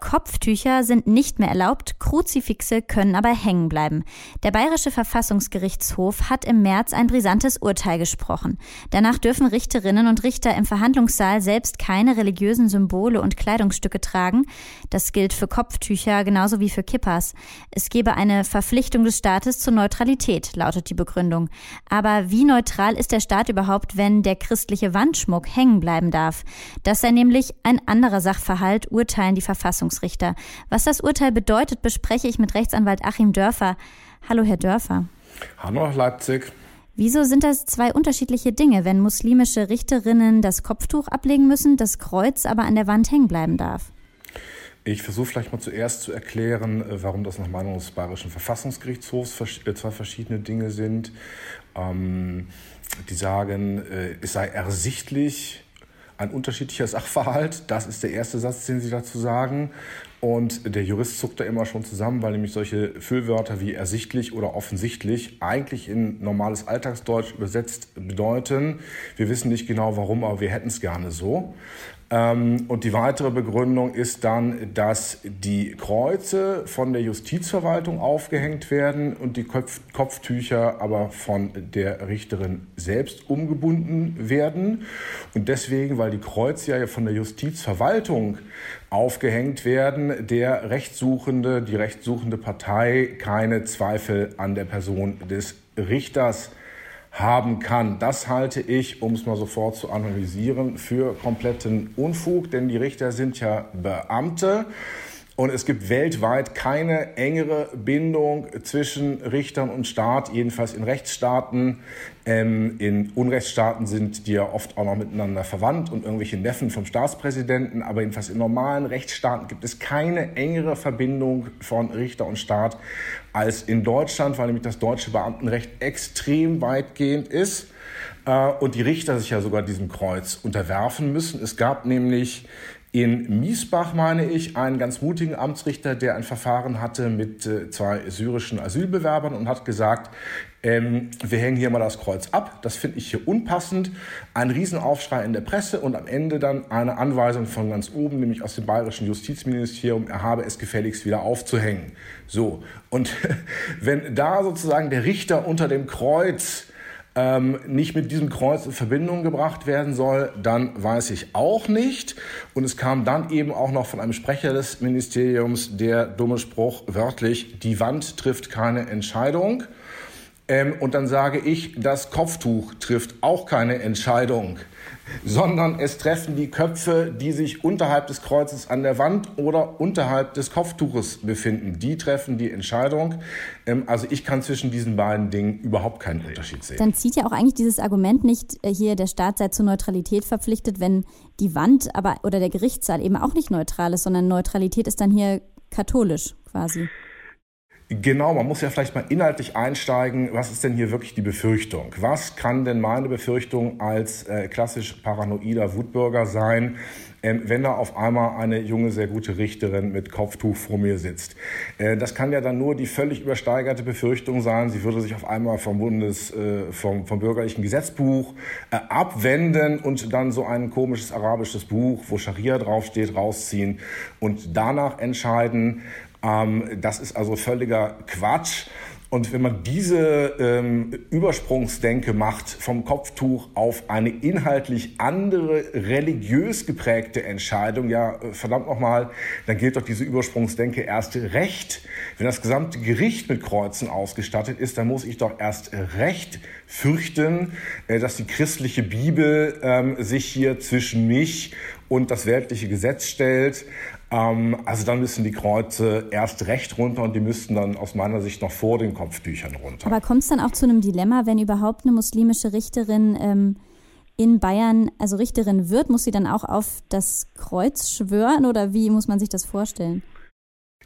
Kopftücher sind nicht mehr erlaubt, Kruzifixe können aber hängen bleiben. Der Bayerische Verfassungsgerichtshof hat im März ein brisantes Urteil gesprochen. Danach dürfen Richterinnen und Richter im Verhandlungssaal selbst keine religiösen Symbole und Kleidungsstücke tragen. Das gilt für Kopftücher genauso wie für Kippas. Es gebe eine Verpflichtung des Staates zur Neutralität, lautet die Begründung. Aber wie neutral ist der Staat überhaupt, wenn der christliche Wandschmuck hängen bleiben darf? Das sei nämlich ein anderer Sachverhalt, urteilen die Verfassungsgerichte. Verfassungsrichter. Was das Urteil bedeutet, bespreche ich mit Rechtsanwalt Achim Dörfer. Hallo, Herr Dörfer. Hallo Leipzig. Wieso sind das zwei unterschiedliche Dinge, wenn muslimische Richterinnen das Kopftuch ablegen müssen, das Kreuz aber an der Wand hängen bleiben darf? Ich versuche vielleicht mal zuerst zu erklären, äh, warum das nach Meinung des Bayerischen Verfassungsgerichtshofs äh, zwei verschiedene Dinge sind. Ähm, die sagen, äh, es sei ersichtlich, ein unterschiedlicher Sachverhalt. Das ist der erste Satz, den Sie dazu sagen. Und der Jurist zuckt da immer schon zusammen, weil nämlich solche Füllwörter wie ersichtlich oder offensichtlich eigentlich in normales Alltagsdeutsch übersetzt bedeuten, wir wissen nicht genau warum, aber wir hätten es gerne so. Ähm, und die weitere Begründung ist dann, dass die Kreuze von der Justizverwaltung aufgehängt werden und die Kopf Kopftücher aber von der Richterin selbst umgebunden werden. Und deswegen, weil die Kreuze ja von der Justizverwaltung aufgehängt werden, der Rechtssuchende, die rechtssuchende Partei keine Zweifel an der Person des Richters haben kann. Das halte ich, um es mal sofort zu analysieren, für kompletten Unfug, denn die Richter sind ja Beamte. Und es gibt weltweit keine engere Bindung zwischen Richtern und Staat, jedenfalls in Rechtsstaaten. Ähm, in Unrechtsstaaten sind die ja oft auch noch miteinander verwandt und irgendwelche Neffen vom Staatspräsidenten. Aber jedenfalls in normalen Rechtsstaaten gibt es keine engere Verbindung von Richter und Staat als in Deutschland, weil nämlich das deutsche Beamtenrecht extrem weitgehend ist äh, und die Richter sich ja sogar diesem Kreuz unterwerfen müssen. Es gab nämlich in Miesbach, meine ich, einen ganz mutigen Amtsrichter, der ein Verfahren hatte mit äh, zwei syrischen Asylbewerbern und hat gesagt, ähm, wir hängen hier mal das Kreuz ab. Das finde ich hier unpassend. Ein Riesenaufschrei in der Presse und am Ende dann eine Anweisung von ganz oben, nämlich aus dem bayerischen Justizministerium, er habe es gefälligst wieder aufzuhängen. So. Und wenn da sozusagen der Richter unter dem Kreuz ähm, nicht mit diesem Kreuz in Verbindung gebracht werden soll, dann weiß ich auch nicht. Und es kam dann eben auch noch von einem Sprecher des Ministeriums der dumme Spruch wörtlich, die Wand trifft keine Entscheidung. Ähm, und dann sage ich, das Kopftuch trifft auch keine Entscheidung sondern es treffen die Köpfe, die sich unterhalb des Kreuzes an der Wand oder unterhalb des Kopftuches befinden. Die treffen die Entscheidung. Ähm, also ich kann zwischen diesen beiden Dingen überhaupt keinen Unterschied sehen. Dann zieht ja auch eigentlich dieses Argument nicht, äh, hier der Staat sei zur Neutralität verpflichtet, wenn die Wand aber oder der Gerichtssaal eben auch nicht neutral ist, sondern Neutralität ist dann hier katholisch quasi. Genau, man muss ja vielleicht mal inhaltlich einsteigen, was ist denn hier wirklich die Befürchtung? Was kann denn meine Befürchtung als äh, klassisch paranoider Wutbürger sein, ähm, wenn da auf einmal eine junge, sehr gute Richterin mit Kopftuch vor mir sitzt? Äh, das kann ja dann nur die völlig übersteigerte Befürchtung sein, sie würde sich auf einmal vom Bundes, äh, vom, vom bürgerlichen Gesetzbuch äh, abwenden und dann so ein komisches arabisches Buch, wo Scharia draufsteht, rausziehen und danach entscheiden, ähm, das ist also völliger Quatsch. Und wenn man diese ähm, Übersprungsdenke macht vom Kopftuch auf eine inhaltlich andere, religiös geprägte Entscheidung, ja, äh, verdammt nochmal, dann gilt doch diese Übersprungsdenke erst recht. Wenn das gesamte Gericht mit Kreuzen ausgestattet ist, dann muss ich doch erst recht fürchten, äh, dass die christliche Bibel ähm, sich hier zwischen mich und das weltliche Gesetz stellt. Ähm, also dann müssen die Kreuze erst recht runter und die müssten dann aus meiner Sicht noch vor den Kopftüchern runter. Aber kommt es dann auch zu einem Dilemma, wenn überhaupt eine muslimische Richterin ähm, in Bayern, also Richterin wird, muss sie dann auch auf das Kreuz schwören oder wie muss man sich das vorstellen?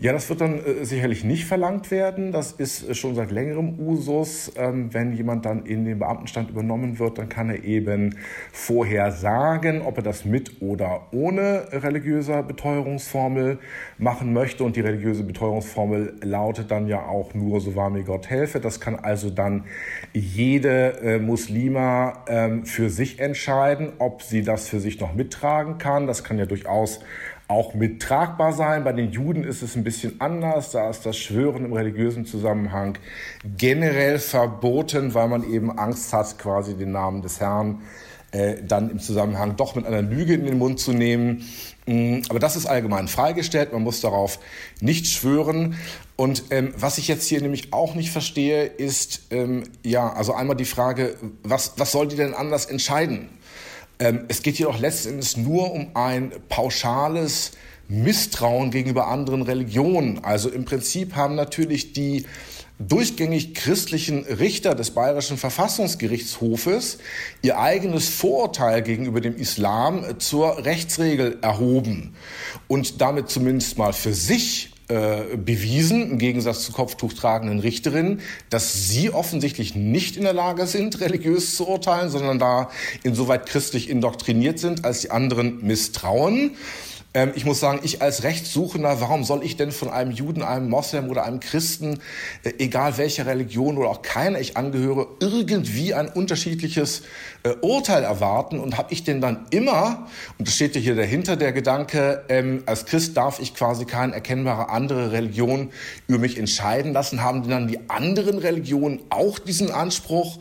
Ja, das wird dann äh, sicherlich nicht verlangt werden. Das ist äh, schon seit längerem Usus. Ähm, wenn jemand dann in den Beamtenstand übernommen wird, dann kann er eben vorher sagen, ob er das mit oder ohne religiöser Beteuerungsformel machen möchte. Und die religiöse Beteuerungsformel lautet dann ja auch nur, so wahr mir Gott helfe. Das kann also dann jede äh, Muslima ähm, für sich entscheiden, ob sie das für sich noch mittragen kann. Das kann ja durchaus auch mittragbar sein. Bei den Juden ist es ein bisschen anders. Da ist das Schwören im religiösen Zusammenhang generell verboten, weil man eben Angst hat, quasi den Namen des Herrn äh, dann im Zusammenhang doch mit einer Lüge in den Mund zu nehmen. Mm, aber das ist allgemein freigestellt. Man muss darauf nicht schwören. Und ähm, was ich jetzt hier nämlich auch nicht verstehe, ist, ähm, ja, also einmal die Frage, was, was soll die denn anders entscheiden? Ähm, es geht jedoch letztendlich nur um ein pauschales Misstrauen gegenüber anderen Religionen. Also im Prinzip haben natürlich die durchgängig christlichen Richter des Bayerischen Verfassungsgerichtshofes ihr eigenes Vorurteil gegenüber dem Islam zur Rechtsregel erhoben und damit zumindest mal für sich äh, bewiesen, im Gegensatz zu kopftuchtragenden Richterinnen, dass sie offensichtlich nicht in der Lage sind, religiös zu urteilen, sondern da insoweit christlich indoktriniert sind, als die anderen misstrauen. Ähm, ich muss sagen, ich als Rechtssuchender, warum soll ich denn von einem Juden, einem Moslem oder einem Christen, äh, egal welcher Religion oder auch keiner ich angehöre, irgendwie ein unterschiedliches äh, Urteil erwarten? Und habe ich denn dann immer, und das steht ja hier dahinter, der Gedanke, ähm, als Christ darf ich quasi keine erkennbare andere Religion über mich entscheiden lassen, haben denn dann die anderen Religionen auch diesen Anspruch?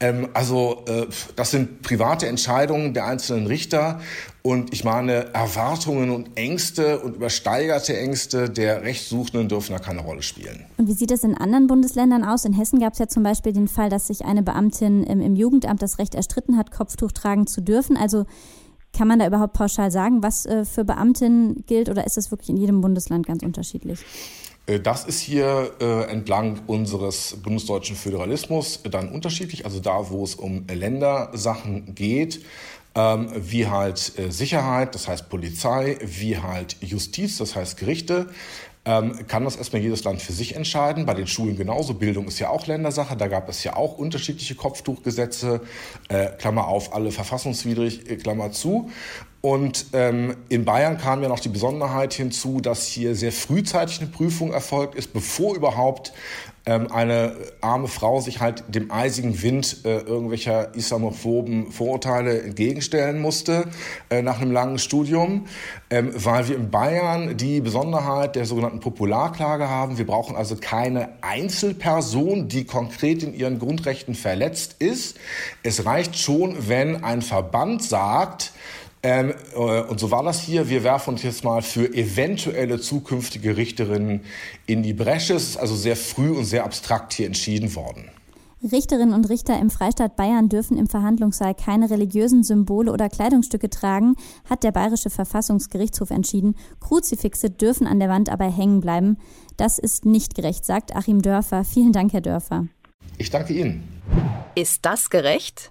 Ähm, also äh, das sind private Entscheidungen der einzelnen Richter. Und ich meine, Erwartungen und Ängste und übersteigerte Ängste der Rechtssuchenden dürfen da keine Rolle spielen. Und wie sieht es in anderen Bundesländern aus? In Hessen gab es ja zum Beispiel den Fall, dass sich eine Beamtin im, im Jugendamt das Recht erstritten hat, Kopftuch tragen zu dürfen. Also kann man da überhaupt pauschal sagen, was äh, für Beamtinnen gilt oder ist das wirklich in jedem Bundesland ganz unterschiedlich? Äh, das ist hier äh, entlang unseres bundesdeutschen Föderalismus dann unterschiedlich. Also da, wo es um Ländersachen geht, ähm, wie halt äh, Sicherheit, das heißt Polizei, wie halt Justiz, das heißt Gerichte, ähm, kann das erstmal jedes Land für sich entscheiden. Bei den Schulen genauso. Bildung ist ja auch Ländersache. Da gab es ja auch unterschiedliche Kopftuchgesetze. Äh, Klammer auf, alle verfassungswidrig, äh, Klammer zu. Und ähm, in Bayern kam ja noch die Besonderheit hinzu, dass hier sehr frühzeitig eine Prüfung erfolgt ist, bevor überhaupt ähm, eine arme Frau sich halt dem eisigen Wind äh, irgendwelcher islamophoben Vorurteile entgegenstellen musste äh, nach einem langen Studium, ähm, weil wir in Bayern die Besonderheit der sogenannten Popularklage haben. Wir brauchen also keine Einzelperson, die konkret in ihren Grundrechten verletzt ist. Es reicht schon, wenn ein Verband sagt, ähm, äh, und so war das hier. Wir werfen uns jetzt mal für eventuelle zukünftige Richterinnen in die Bresche. Es ist also sehr früh und sehr abstrakt hier entschieden worden. Richterinnen und Richter im Freistaat Bayern dürfen im Verhandlungssaal keine religiösen Symbole oder Kleidungsstücke tragen, hat der Bayerische Verfassungsgerichtshof entschieden. Kruzifixe dürfen an der Wand aber hängen bleiben. Das ist nicht gerecht, sagt Achim Dörfer. Vielen Dank, Herr Dörfer. Ich danke Ihnen. Ist das gerecht?